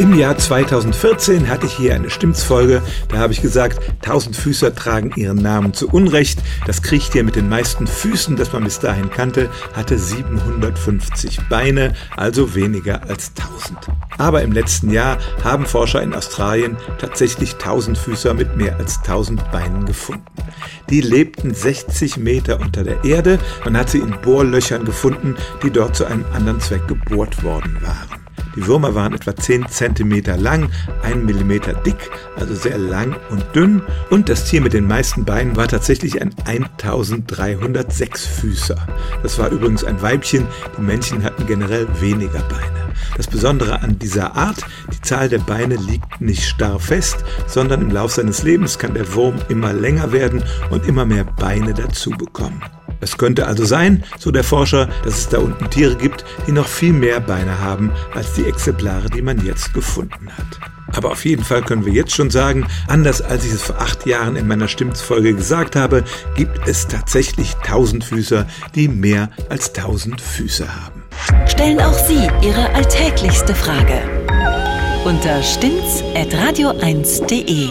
Im Jahr 2014 hatte ich hier eine Stimmtsfolge, da habe ich gesagt, Tausendfüßer tragen ihren Namen zu Unrecht. Das Kriechtier mit den meisten Füßen, das man bis dahin kannte, hatte 750 Beine, also weniger als 1000. Aber im letzten Jahr haben Forscher in Australien tatsächlich Tausendfüßer mit mehr als 1000 Beinen gefunden. Die lebten 60 Meter unter der Erde. Man hat sie in Bohrlöchern gefunden, die dort zu einem anderen Zweck gebohrt worden waren. Die Würmer waren etwa 10 cm lang, 1 mm dick, also sehr lang und dünn. Und das Tier mit den meisten Beinen war tatsächlich ein 1306 Füßer. Das war übrigens ein Weibchen, die Männchen hatten generell weniger Beine. Das Besondere an dieser Art, die Zahl der Beine liegt nicht starr fest, sondern im Lauf seines Lebens kann der Wurm immer länger werden und immer mehr Beine dazu bekommen. Es könnte also sein, so der Forscher, dass es da unten Tiere gibt, die noch viel mehr Beine haben als die Exemplare, die man jetzt gefunden hat. Aber auf jeden Fall können wir jetzt schon sagen, anders als ich es vor acht Jahren in meiner Stimmtsfolge gesagt habe, gibt es tatsächlich Tausendfüßer, die mehr als tausend Füße haben. Stellen auch Sie Ihre alltäglichste Frage unter stimmtz.radio1.de.